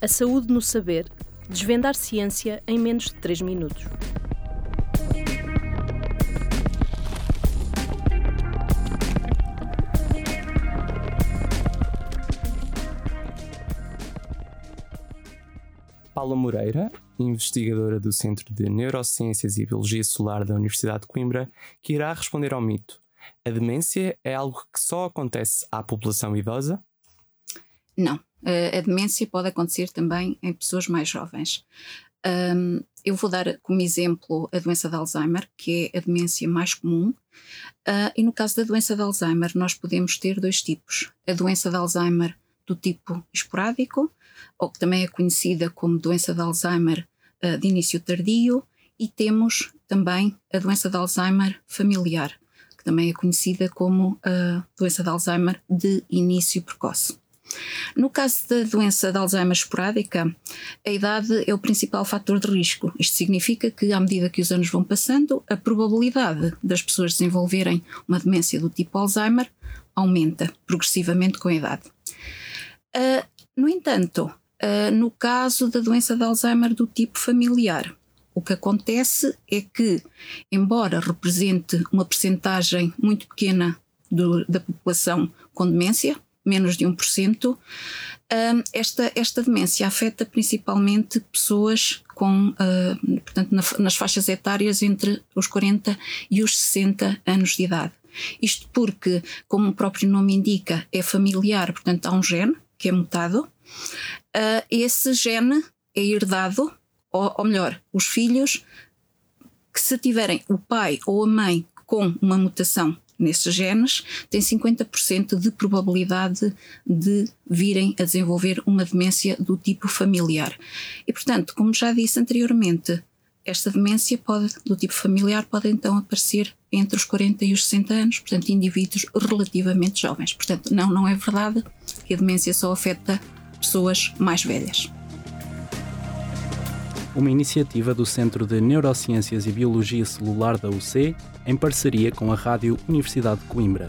A saúde no saber. Desvendar ciência em menos de 3 minutos. Paula Moreira, investigadora do Centro de Neurociências e Biologia Solar da Universidade de Coimbra, que irá responder ao mito: a demência é algo que só acontece à população idosa? Não. A demência pode acontecer também em pessoas mais jovens. Um, eu vou dar como exemplo a doença de Alzheimer, que é a demência mais comum. Uh, e no caso da doença de Alzheimer, nós podemos ter dois tipos: a doença de Alzheimer do tipo esporádico, ou que também é conhecida como doença de Alzheimer uh, de início tardio, e temos também a doença de Alzheimer familiar, que também é conhecida como a doença de Alzheimer de início precoce. No caso da doença de Alzheimer esporádica, a idade é o principal fator de risco. Isto significa que, à medida que os anos vão passando, a probabilidade das pessoas desenvolverem uma demência do tipo Alzheimer aumenta progressivamente com a idade. Uh, no entanto, uh, no caso da doença de Alzheimer do tipo familiar, o que acontece é que, embora represente uma percentagem muito pequena do, da população com demência, menos de 1%, esta, esta demência afeta principalmente pessoas com, uh, portanto, na, nas faixas etárias entre os 40 e os 60 anos de idade. Isto porque, como o próprio nome indica, é familiar, portanto, há um gene que é mutado. Uh, esse gene é herdado, ou, ou melhor, os filhos que se tiverem o pai ou a mãe com uma mutação nesses genes, têm 50% de probabilidade de virem a desenvolver uma demência do tipo familiar. E, portanto, como já disse anteriormente, esta demência pode, do tipo familiar pode então aparecer entre os 40 e os 60 anos, portanto, indivíduos relativamente jovens. Portanto, não, não é verdade que a demência só afeta pessoas mais velhas uma iniciativa do Centro de Neurociências e Biologia Celular da UC, em parceria com a Rádio Universidade de Coimbra.